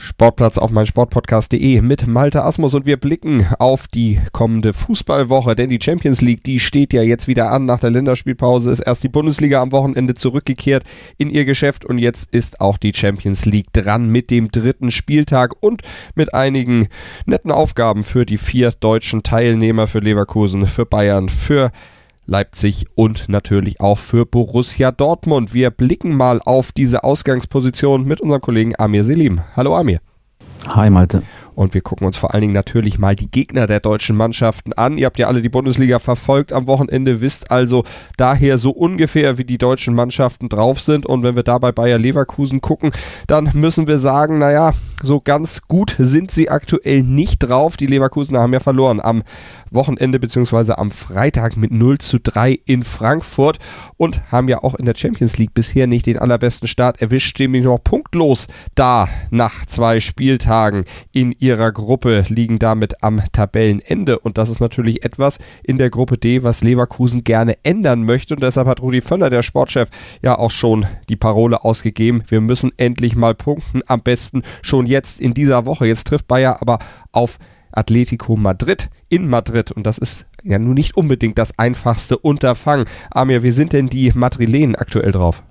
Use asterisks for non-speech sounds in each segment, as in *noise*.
Sportplatz auf meinsportpodcast.de mit Malte Asmus und wir blicken auf die kommende Fußballwoche, denn die Champions League, die steht ja jetzt wieder an. Nach der Länderspielpause ist erst die Bundesliga am Wochenende zurückgekehrt in ihr Geschäft und jetzt ist auch die Champions League dran mit dem dritten Spieltag und mit einigen netten Aufgaben für die vier deutschen Teilnehmer, für Leverkusen, für Bayern, für Leipzig und natürlich auch für Borussia Dortmund. Wir blicken mal auf diese Ausgangsposition mit unserem Kollegen Amir Selim. Hallo Amir. Hi Malte. Und wir gucken uns vor allen Dingen natürlich mal die Gegner der deutschen Mannschaften an. Ihr habt ja alle die Bundesliga verfolgt am Wochenende, wisst also daher so ungefähr, wie die deutschen Mannschaften drauf sind. Und wenn wir da bei Bayer Leverkusen gucken, dann müssen wir sagen, naja, so ganz gut sind sie aktuell nicht drauf. Die Leverkusener haben ja verloren am Wochenende bzw. am Freitag mit 0 zu 3 in Frankfurt und haben ja auch in der Champions League bisher nicht den allerbesten Start erwischt, nämlich noch punktlos da nach zwei Spieltagen in ihrer Gruppe, liegen damit am Tabellenende und das ist natürlich etwas in der Gruppe D, was Leverkusen gerne ändern möchte und deshalb hat Rudi Völler, der Sportchef, ja auch schon die Parole ausgegeben, wir müssen endlich mal punkten, am besten schon jetzt in dieser Woche. Jetzt trifft Bayer aber auf Atletico Madrid in Madrid und das ist ja nun nicht unbedingt das einfachste Unterfangen. Amir, wie sind denn die Madrilenen aktuell drauf?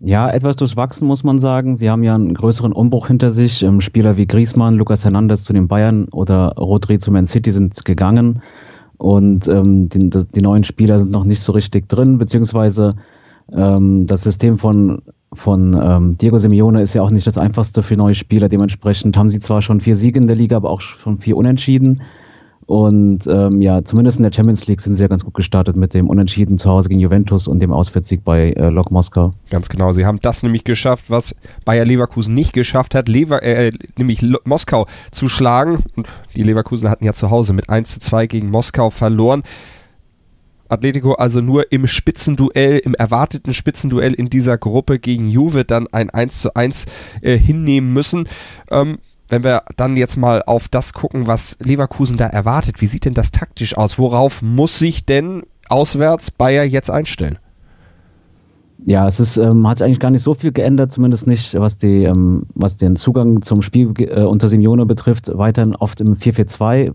Ja, etwas durchwachsen muss man sagen. Sie haben ja einen größeren Umbruch hinter sich. Ähm, Spieler wie Griezmann, Lucas Hernandez zu den Bayern oder Rodri zu Man City sind gegangen und ähm, die, die, neuen Spieler sind noch nicht so richtig drin, beziehungsweise ähm, das System von von ähm, Diego Simeone ist ja auch nicht das einfachste für neue Spieler. Dementsprechend haben sie zwar schon vier Siege in der Liga, aber auch schon vier Unentschieden. Und ähm, ja, zumindest in der Champions League sind sie ja ganz gut gestartet mit dem Unentschieden zu Hause gegen Juventus und dem Auswärtssieg bei äh, Lok Moskau. Ganz genau, sie haben das nämlich geschafft, was Bayer Leverkusen nicht geschafft hat, Lever äh, nämlich L Moskau zu schlagen. Und die Leverkusen hatten ja zu Hause mit 1 zu 2 gegen Moskau verloren. Atletico also nur im Spitzenduell, im erwarteten Spitzenduell in dieser Gruppe gegen Juve dann ein 1 zu 1 äh, hinnehmen müssen. Ähm, wenn wir dann jetzt mal auf das gucken, was Leverkusen da erwartet, wie sieht denn das taktisch aus? Worauf muss sich denn auswärts Bayer jetzt einstellen? Ja, es ist, ähm, hat sich eigentlich gar nicht so viel geändert, zumindest nicht, was, die, ähm, was den Zugang zum Spiel äh, unter Simeone betrifft. Weiterhin oft im 4-4-2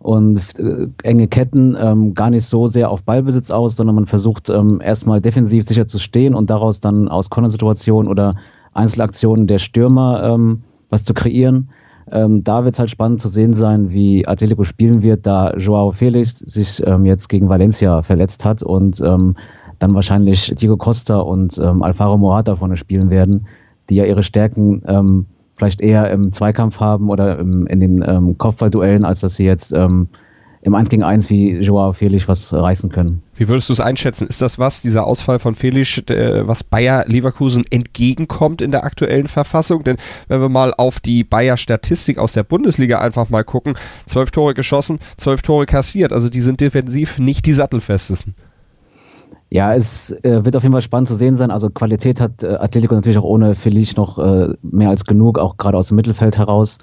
und äh, enge Ketten ähm, gar nicht so sehr auf Ballbesitz aus, sondern man versucht ähm, erstmal defensiv sicher zu stehen und daraus dann aus Kontersituationen oder Einzelaktionen der Stürmer ähm, was zu kreieren. Ähm, da wird es halt spannend zu sehen sein, wie Atletico spielen wird, da Joao Felix sich ähm, jetzt gegen Valencia verletzt hat und ähm, dann wahrscheinlich Diego Costa und ähm, Alvaro Morata vorne spielen werden, die ja ihre Stärken ähm, vielleicht eher im Zweikampf haben oder im, in den ähm, Kopfballduellen, als dass sie jetzt im 1 gegen 1 wie Joao Felix was reißen können. Wie würdest du es einschätzen? Ist das was, dieser Ausfall von Felix, äh, was Bayer Leverkusen entgegenkommt in der aktuellen Verfassung? Denn wenn wir mal auf die Bayer Statistik aus der Bundesliga einfach mal gucken, zwölf Tore geschossen, zwölf Tore kassiert, also die sind defensiv nicht die sattelfestesten. Ja, es äh, wird auf jeden Fall spannend zu sehen sein. Also Qualität hat äh, Atletico natürlich auch ohne Felice noch äh, mehr als genug, auch gerade aus dem Mittelfeld heraus.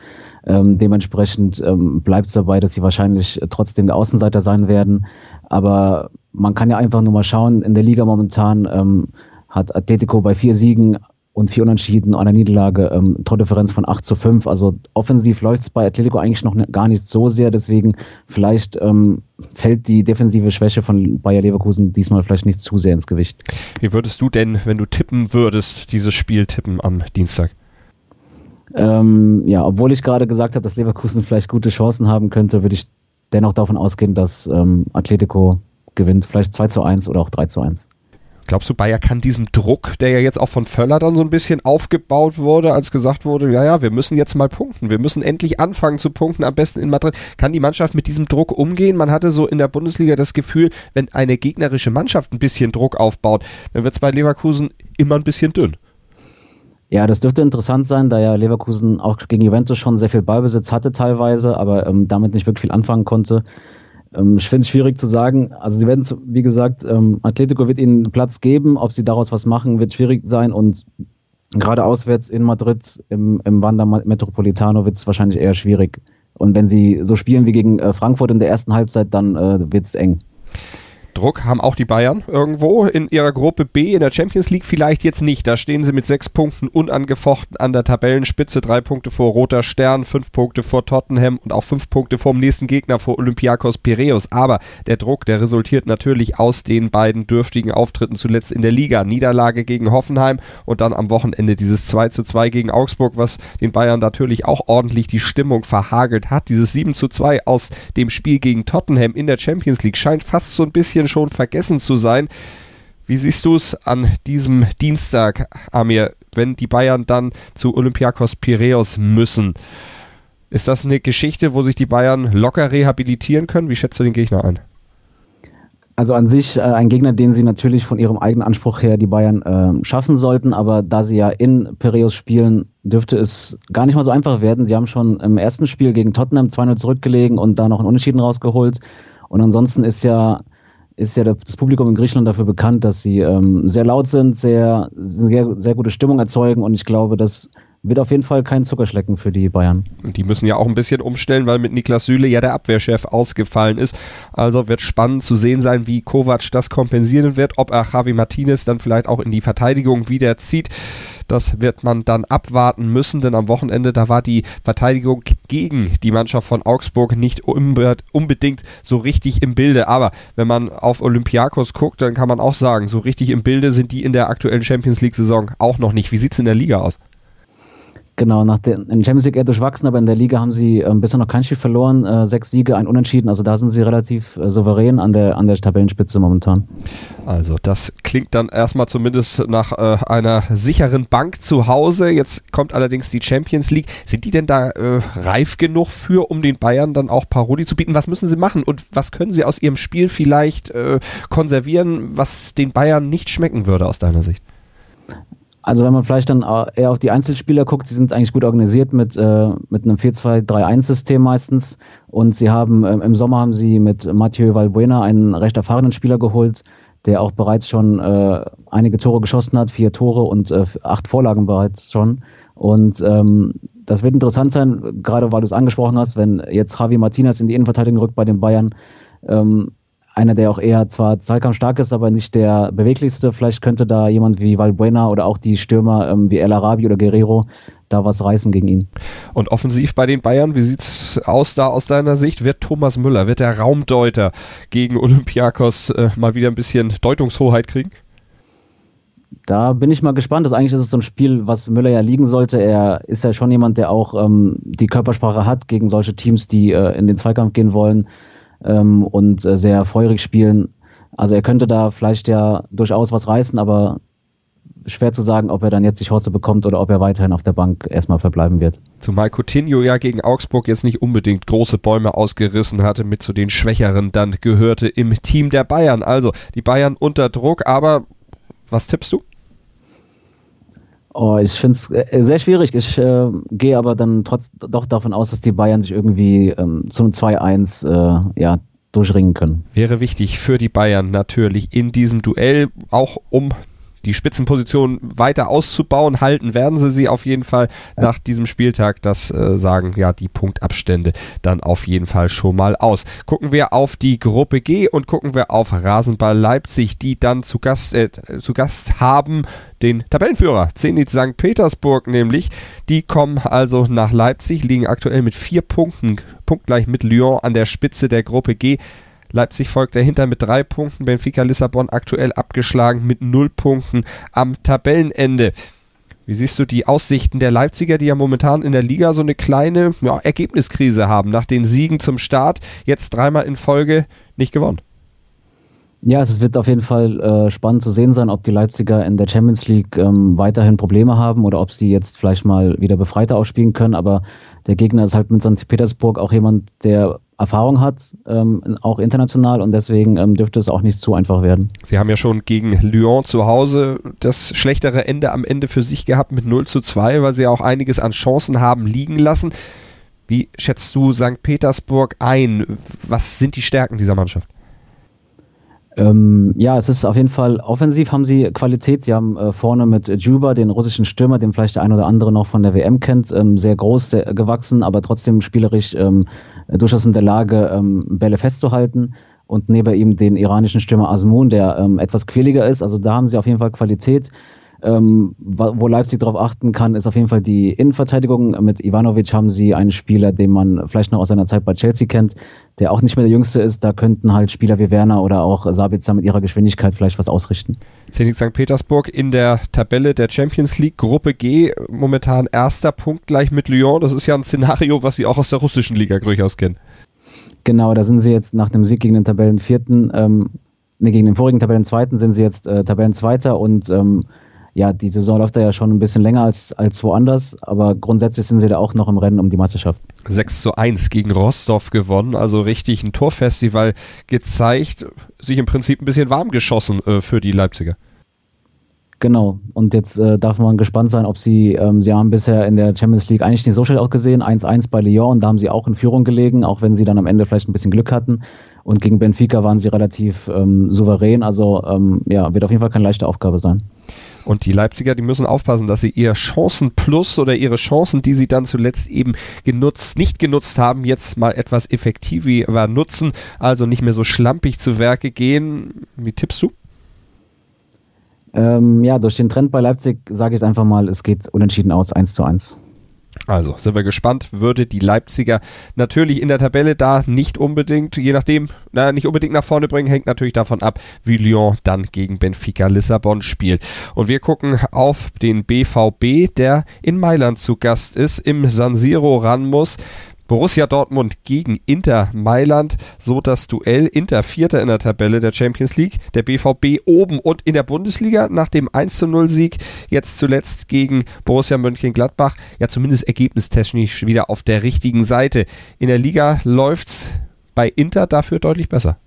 Ähm, dementsprechend ähm, bleibt es dabei, dass sie wahrscheinlich trotzdem der Außenseiter sein werden. Aber man kann ja einfach nur mal schauen, in der Liga momentan ähm, hat Atletico bei vier Siegen und vier Unentschieden, einer Niederlage, ähm, Tordifferenz von 8 zu 5. Also offensiv läuft es bei Atletico eigentlich noch gar nicht so sehr, deswegen vielleicht ähm, fällt die defensive Schwäche von Bayer Leverkusen diesmal vielleicht nicht zu sehr ins Gewicht. Wie würdest du denn, wenn du tippen würdest, dieses Spiel tippen am Dienstag? Ähm, ja, obwohl ich gerade gesagt habe, dass Leverkusen vielleicht gute Chancen haben könnte, würde ich dennoch davon ausgehen, dass ähm, Atletico gewinnt, vielleicht 2 zu 1 oder auch 3 zu 1. Glaubst du, Bayer kann diesem Druck, der ja jetzt auch von Völler dann so ein bisschen aufgebaut wurde, als gesagt wurde, ja, ja, wir müssen jetzt mal punkten, wir müssen endlich anfangen zu punkten, am besten in Madrid. Kann die Mannschaft mit diesem Druck umgehen? Man hatte so in der Bundesliga das Gefühl, wenn eine gegnerische Mannschaft ein bisschen Druck aufbaut, dann wird es bei Leverkusen immer ein bisschen dünn. Ja, das dürfte interessant sein, da ja Leverkusen auch gegen Juventus schon sehr viel Ballbesitz hatte teilweise, aber ähm, damit nicht wirklich viel anfangen konnte. Ähm, ich finde es schwierig zu sagen. Also sie werden, wie gesagt, ähm, Atletico wird ihnen Platz geben. Ob sie daraus was machen, wird schwierig sein. Und gerade auswärts in Madrid im, im Wanda Metropolitano wird es wahrscheinlich eher schwierig, Und wenn sie so spielen wie gegen äh, Frankfurt in der ersten Halbzeit, dann äh, wird es eng. Druck haben auch die Bayern irgendwo in ihrer Gruppe B in der Champions League vielleicht jetzt nicht. Da stehen sie mit sechs Punkten unangefochten an der Tabellenspitze, drei Punkte vor Roter Stern, fünf Punkte vor Tottenham und auch fünf Punkte vor dem nächsten Gegner vor Olympiakos Piraeus. Aber der Druck, der resultiert natürlich aus den beiden dürftigen Auftritten zuletzt in der Liga. Niederlage gegen Hoffenheim und dann am Wochenende dieses 2 zu 2 gegen Augsburg, was den Bayern natürlich auch ordentlich die Stimmung verhagelt hat. Dieses 7 zu 2 aus dem Spiel gegen Tottenham in der Champions League scheint fast so ein bisschen schon vergessen zu sein. Wie siehst du es an diesem Dienstag, Amir, wenn die Bayern dann zu Olympiakos Piraeus müssen? Ist das eine Geschichte, wo sich die Bayern locker rehabilitieren können? Wie schätzt du den Gegner ein? Also an sich äh, ein Gegner, den sie natürlich von ihrem eigenen Anspruch her die Bayern äh, schaffen sollten, aber da sie ja in Piraeus spielen, dürfte es gar nicht mal so einfach werden. Sie haben schon im ersten Spiel gegen Tottenham 2-0 zurückgelegen und da noch einen Unentschieden rausgeholt. Und ansonsten ist ja ist ja das Publikum in Griechenland dafür bekannt, dass sie ähm, sehr laut sind, sehr, sehr, sehr gute Stimmung erzeugen. Und ich glaube, das wird auf jeden Fall kein Zuckerschlecken für die Bayern. Die müssen ja auch ein bisschen umstellen, weil mit Niklas Süle ja der Abwehrchef ausgefallen ist. Also wird spannend zu sehen sein, wie Kovac das kompensieren wird, ob er Javi Martinez dann vielleicht auch in die Verteidigung wieder zieht. Das wird man dann abwarten müssen, denn am Wochenende, da war die Verteidigung gegen die Mannschaft von Augsburg nicht unbedingt so richtig im Bilde. Aber wenn man auf Olympiakos guckt, dann kann man auch sagen, so richtig im Bilde sind die in der aktuellen Champions League-Saison auch noch nicht. Wie sieht es in der Liga aus? Genau, nach der, in Champions League eher durchwachsen, aber in der Liga haben sie äh, bisher noch kein Spiel verloren, äh, sechs Siege, ein Unentschieden, also da sind sie relativ äh, souverän an der, an der Tabellenspitze momentan. Also das klingt dann erstmal zumindest nach äh, einer sicheren Bank zu Hause. Jetzt kommt allerdings die Champions League. Sind die denn da äh, reif genug für, um den Bayern dann auch Paroli zu bieten? Was müssen sie machen und was können sie aus ihrem Spiel vielleicht äh, konservieren, was den Bayern nicht schmecken würde aus deiner Sicht? Also wenn man vielleicht dann eher auf die Einzelspieler guckt, sie sind eigentlich gut organisiert mit, äh, mit einem 4-2-3-1-System meistens. Und sie haben äh, im Sommer haben sie mit Mathieu Valbuena einen recht erfahrenen Spieler geholt, der auch bereits schon äh, einige Tore geschossen hat, vier Tore und äh, acht Vorlagen bereits schon. Und ähm, das wird interessant sein, gerade weil du es angesprochen hast, wenn jetzt Javi Martinez in die Innenverteidigung rückt bei den Bayern. Ähm, einer, der auch eher zwar zweikampfstark ist, aber nicht der beweglichste. Vielleicht könnte da jemand wie Valbuena oder auch die Stürmer ähm, wie El Arabi oder Guerrero da was reißen gegen ihn. Und offensiv bei den Bayern, wie sieht es aus da aus deiner Sicht? Wird Thomas Müller, wird der Raumdeuter gegen Olympiakos äh, mal wieder ein bisschen Deutungshoheit kriegen? Da bin ich mal gespannt. Das eigentlich ist es so ein Spiel, was Müller ja liegen sollte. Er ist ja schon jemand, der auch ähm, die Körpersprache hat gegen solche Teams, die äh, in den Zweikampf gehen wollen ähm, und äh, sehr feurig spielen. Also er könnte da vielleicht ja durchaus was reißen, aber schwer zu sagen, ob er dann jetzt die Chance bekommt oder ob er weiterhin auf der Bank erstmal verbleiben wird. Zumal Coutinho ja gegen Augsburg jetzt nicht unbedingt große Bäume ausgerissen hatte, mit zu den Schwächeren dann gehörte im Team der Bayern. Also die Bayern unter Druck, aber was tippst du? Oh, ich finde es äh, sehr schwierig. Ich äh, gehe aber dann trotz doch davon aus, dass die Bayern sich irgendwie ähm, zum 2-1 äh, ja, durchringen können. Wäre wichtig für die Bayern natürlich in diesem Duell, auch um die Spitzenposition weiter auszubauen. Halten werden sie sie auf jeden Fall nach diesem Spieltag. Das äh, sagen ja die Punktabstände dann auf jeden Fall schon mal aus. Gucken wir auf die Gruppe G und gucken wir auf Rasenball Leipzig, die dann zu Gast, äh, zu Gast haben den Tabellenführer Zenit St. Petersburg nämlich. Die kommen also nach Leipzig, liegen aktuell mit vier Punkten, punktgleich mit Lyon an der Spitze der Gruppe G. Leipzig folgt dahinter mit drei Punkten. Benfica Lissabon aktuell abgeschlagen mit null Punkten am Tabellenende. Wie siehst du die Aussichten der Leipziger, die ja momentan in der Liga so eine kleine ja, Ergebniskrise haben, nach den Siegen zum Start, jetzt dreimal in Folge nicht gewonnen? Ja, es wird auf jeden Fall äh, spannend zu sehen sein, ob die Leipziger in der Champions League ähm, weiterhin Probleme haben oder ob sie jetzt vielleicht mal wieder befreiter ausspielen können. Aber der Gegner ist halt mit St. Petersburg auch jemand, der Erfahrung hat, ähm, auch international und deswegen ähm, dürfte es auch nicht zu einfach werden. Sie haben ja schon gegen Lyon zu Hause das schlechtere Ende am Ende für sich gehabt mit 0 zu 2, weil sie auch einiges an Chancen haben liegen lassen. Wie schätzt du St. Petersburg ein? Was sind die Stärken dieser Mannschaft? Ähm, ja, es ist auf jeden Fall offensiv haben sie Qualität. Sie haben äh, vorne mit Juba, den russischen Stürmer, den vielleicht der ein oder andere noch von der WM kennt, ähm, sehr groß sehr gewachsen, aber trotzdem spielerisch ähm, durchaus in der Lage, ähm, Bälle festzuhalten. Und neben ihm den iranischen Stürmer Asmun, der ähm, etwas quäliger ist. Also da haben sie auf jeden Fall Qualität. Ähm, wo Leipzig darauf achten kann, ist auf jeden Fall die Innenverteidigung. Mit Ivanovic haben sie einen Spieler, den man vielleicht noch aus seiner Zeit bei Chelsea kennt, der auch nicht mehr der Jüngste ist. Da könnten halt Spieler wie Werner oder auch Sabitzer mit ihrer Geschwindigkeit vielleicht was ausrichten. Zenit St. Petersburg in der Tabelle der Champions League Gruppe G momentan erster Punkt gleich mit Lyon. Das ist ja ein Szenario, was sie auch aus der russischen Liga durchaus kennen. Genau, da sind sie jetzt nach dem Sieg gegen den Tabellenvierten, ähm, ne, gegen den vorigen Tabellenzweiten sind sie jetzt äh, Tabellenzweiter und ähm, ja, die Saison läuft da ja schon ein bisschen länger als, als woanders, aber grundsätzlich sind sie da auch noch im Rennen um die Meisterschaft. 6 zu 1 gegen Rostov gewonnen, also richtig ein Torfestival gezeigt, sich im Prinzip ein bisschen warm geschossen äh, für die Leipziger. Genau, und jetzt äh, darf man gespannt sein, ob sie, ähm, sie haben bisher in der Champions League eigentlich nicht so schlecht auch gesehen, 1-1 bei Lyon, und da haben sie auch in Führung gelegen, auch wenn sie dann am Ende vielleicht ein bisschen Glück hatten. Und gegen Benfica waren sie relativ ähm, souverän, also ähm, ja, wird auf jeden Fall keine leichte Aufgabe sein. Und die Leipziger, die müssen aufpassen, dass sie ihr Chancenplus oder ihre Chancen, die sie dann zuletzt eben genutzt, nicht genutzt haben, jetzt mal etwas effektiver nutzen, also nicht mehr so schlampig zu Werke gehen. Wie tippst du? Ähm, ja, durch den Trend bei Leipzig sage ich es einfach mal, es geht unentschieden aus, 1 zu 1. Also sind wir gespannt, würde die Leipziger natürlich in der Tabelle da nicht unbedingt, je nachdem, na, nicht unbedingt nach vorne bringen, hängt natürlich davon ab, wie Lyon dann gegen Benfica Lissabon spielt. Und wir gucken auf den BVB, der in Mailand zu Gast ist, im San Siro ran muss. Borussia Dortmund gegen Inter Mailand, so das Duell. Inter Vierter in der Tabelle der Champions League, der BVB oben und in der Bundesliga nach dem 1 0 Sieg, jetzt zuletzt gegen Borussia Mönchengladbach, ja zumindest ergebnistechnisch wieder auf der richtigen Seite. In der Liga läuft's bei Inter dafür deutlich besser.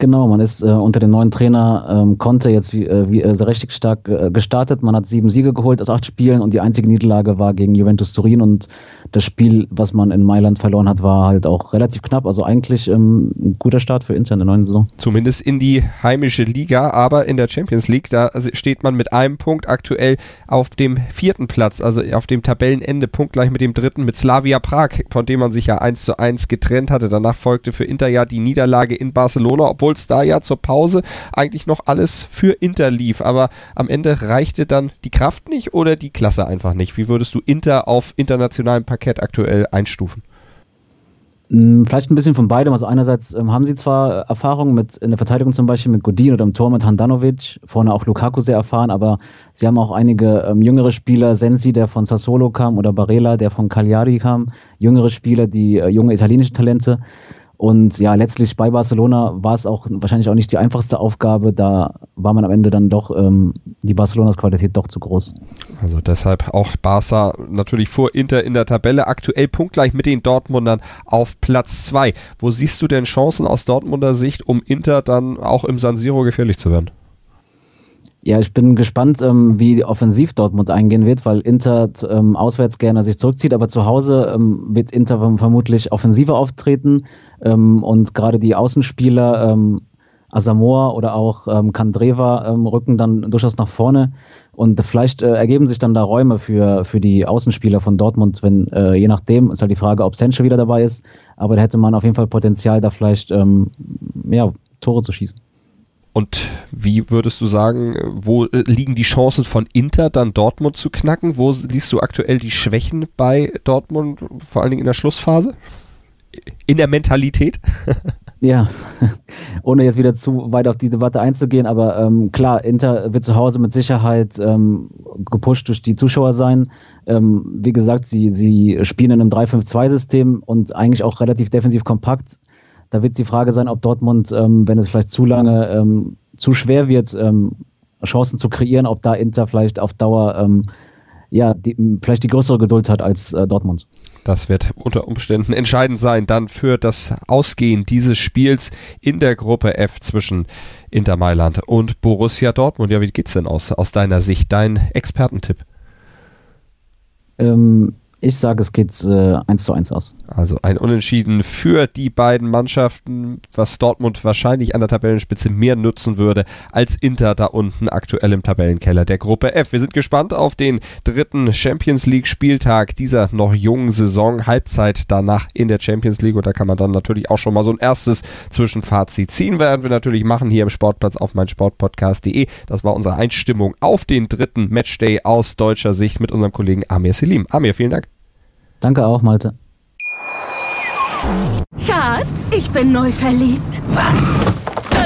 Genau, man ist äh, unter dem neuen Trainer ähm, Conte jetzt wie, äh, wie, äh, richtig stark äh, gestartet. Man hat sieben Siege geholt aus acht Spielen und die einzige Niederlage war gegen Juventus Turin und das Spiel, was man in Mailand verloren hat, war halt auch relativ knapp. Also eigentlich ähm, ein guter Start für Inter in der neuen Saison. Zumindest in die heimische Liga, aber in der Champions League, da steht man mit einem Punkt aktuell auf dem vierten Platz, also auf dem Tabellenende, punktgleich mit dem dritten, mit Slavia Prag, von dem man sich ja eins zu eins getrennt hatte. Danach folgte für Inter ja die Niederlage in Barcelona, obwohl obwohl es da ja zur Pause eigentlich noch alles für Inter lief. Aber am Ende reichte dann die Kraft nicht oder die Klasse einfach nicht. Wie würdest du Inter auf internationalem Parkett aktuell einstufen? Hm, vielleicht ein bisschen von beidem. Also einerseits ähm, haben sie zwar Erfahrung mit in der Verteidigung zum Beispiel mit Godin oder im Tor mit Handanovic, vorne auch Lukaku sehr erfahren, aber sie haben auch einige ähm, jüngere Spieler, Sensi, der von Sassolo kam, oder Barella, der von Cagliari kam, jüngere Spieler, die äh, junge italienische Talente. Und ja, letztlich bei Barcelona war es auch wahrscheinlich auch nicht die einfachste Aufgabe. Da war man am Ende dann doch ähm, die Barcelonas Qualität doch zu groß. Also deshalb auch Barca natürlich vor Inter in der Tabelle. Aktuell punktgleich mit den Dortmundern auf Platz 2. Wo siehst du denn Chancen aus Dortmunder Sicht, um Inter dann auch im San Siro gefährlich zu werden? Ja, ich bin gespannt, ähm, wie offensiv Dortmund eingehen wird, weil Inter ähm, auswärts gerne sich zurückzieht, aber zu Hause ähm, wird Inter vermutlich offensiver auftreten. Ähm, und gerade die Außenspieler ähm, Asamoah oder auch ähm, Kandreva ähm, rücken dann durchaus nach vorne. Und vielleicht äh, ergeben sich dann da Räume für, für die Außenspieler von Dortmund, wenn äh, je nachdem ist halt die Frage, ob Sancho wieder dabei ist, aber da hätte man auf jeden Fall Potenzial, da vielleicht ja, Tore zu schießen. Und wie würdest du sagen, wo äh, liegen die Chancen von Inter dann Dortmund zu knacken? Wo liest du aktuell die Schwächen bei Dortmund, vor allen Dingen in der Schlussphase? In der Mentalität? *laughs* ja, *laughs* ohne jetzt wieder zu weit auf die Debatte einzugehen, aber ähm, klar, Inter wird zu Hause mit Sicherheit ähm, gepusht durch die Zuschauer sein. Ähm, wie gesagt, sie, sie spielen in einem 3-5-2-System und eigentlich auch relativ defensiv kompakt. Da wird die Frage sein, ob Dortmund, ähm, wenn es vielleicht zu lange ähm, zu schwer wird, ähm, Chancen zu kreieren, ob da Inter vielleicht auf Dauer ähm, ja, die, vielleicht die größere Geduld hat als äh, Dortmund. Das wird unter Umständen entscheidend sein dann für das Ausgehen dieses Spiels in der Gruppe F zwischen Inter Mailand und Borussia Dortmund. Ja, wie geht's denn aus, aus deiner Sicht? Dein Expertentipp? Ähm, Ich sage, es geht äh, 1 zu 1 aus. Also ein Unentschieden für die beiden Mannschaften, was Dortmund wahrscheinlich an der Tabellenspitze mehr nutzen würde als Inter da unten aktuell im Tabellenkeller der Gruppe F. Wir sind gespannt auf den dritten Champions League Spieltag dieser noch jungen Saison. Halbzeit danach in der Champions League und da kann man dann natürlich auch schon mal so ein erstes Zwischenfazit ziehen. Werden wir natürlich machen hier im Sportplatz auf meinsportpodcast.de. Das war unsere Einstimmung auf den dritten Matchday aus deutscher Sicht mit unserem Kollegen Amir Selim. Amir, vielen Dank. Danke auch, Malte. Schatz, ich bin neu verliebt. Was?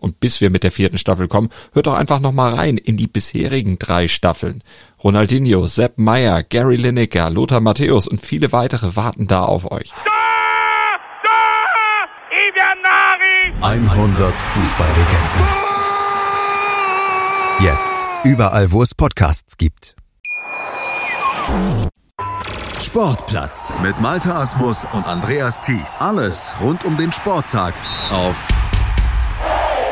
Und bis wir mit der vierten Staffel kommen, hört doch einfach noch mal rein in die bisherigen drei Staffeln. Ronaldinho, Sepp Meyer, Gary Lineker, Lothar Matthäus und viele weitere warten da auf euch. 100 Fußballlegenden. Jetzt überall, wo es Podcasts gibt. Sportplatz mit Malta Asmus und Andreas Thies. Alles rund um den Sporttag auf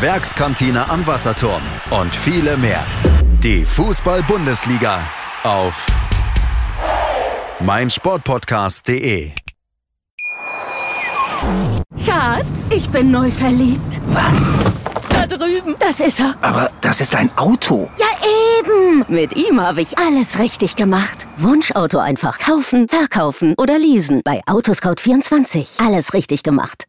Werkskantine am Wasserturm. Und viele mehr. Die Fußball-Bundesliga auf meinsportpodcast.de. Schatz, ich bin neu verliebt. Was? Da drüben. Das ist er. Aber das ist ein Auto. Ja, eben. Mit ihm habe ich alles richtig gemacht. Wunschauto einfach kaufen, verkaufen oder leasen. Bei Autoscout24. Alles richtig gemacht.